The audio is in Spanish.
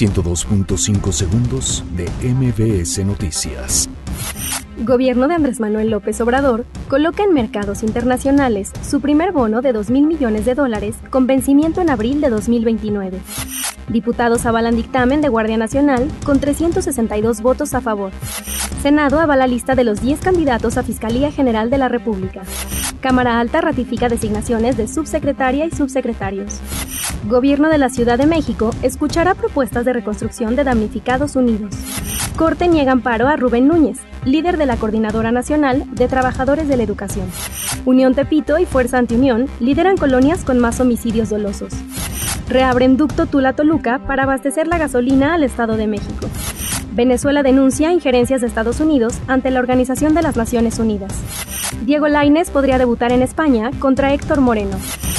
102.5 segundos de MBS Noticias. Gobierno de Andrés Manuel López Obrador coloca en mercados internacionales su primer bono de 2 mil millones de dólares con vencimiento en abril de 2029. Diputados avalan dictamen de Guardia Nacional con 362 votos a favor. Senado avala lista de los 10 candidatos a Fiscalía General de la República. Cámara Alta ratifica designaciones de subsecretaria y subsecretarios. Gobierno de la Ciudad de México escuchará propuestas de reconstrucción de damnificados unidos. Corte niega amparo a Rubén Núñez, líder de la Coordinadora Nacional de Trabajadores de la Educación. Unión Tepito y Fuerza Antiunión lideran colonias con más homicidios dolosos. Reabren ducto Tula-Toluca para abastecer la gasolina al Estado de México. Venezuela denuncia injerencias de Estados Unidos ante la Organización de las Naciones Unidas. Diego Lainez podría debutar en España contra Héctor Moreno.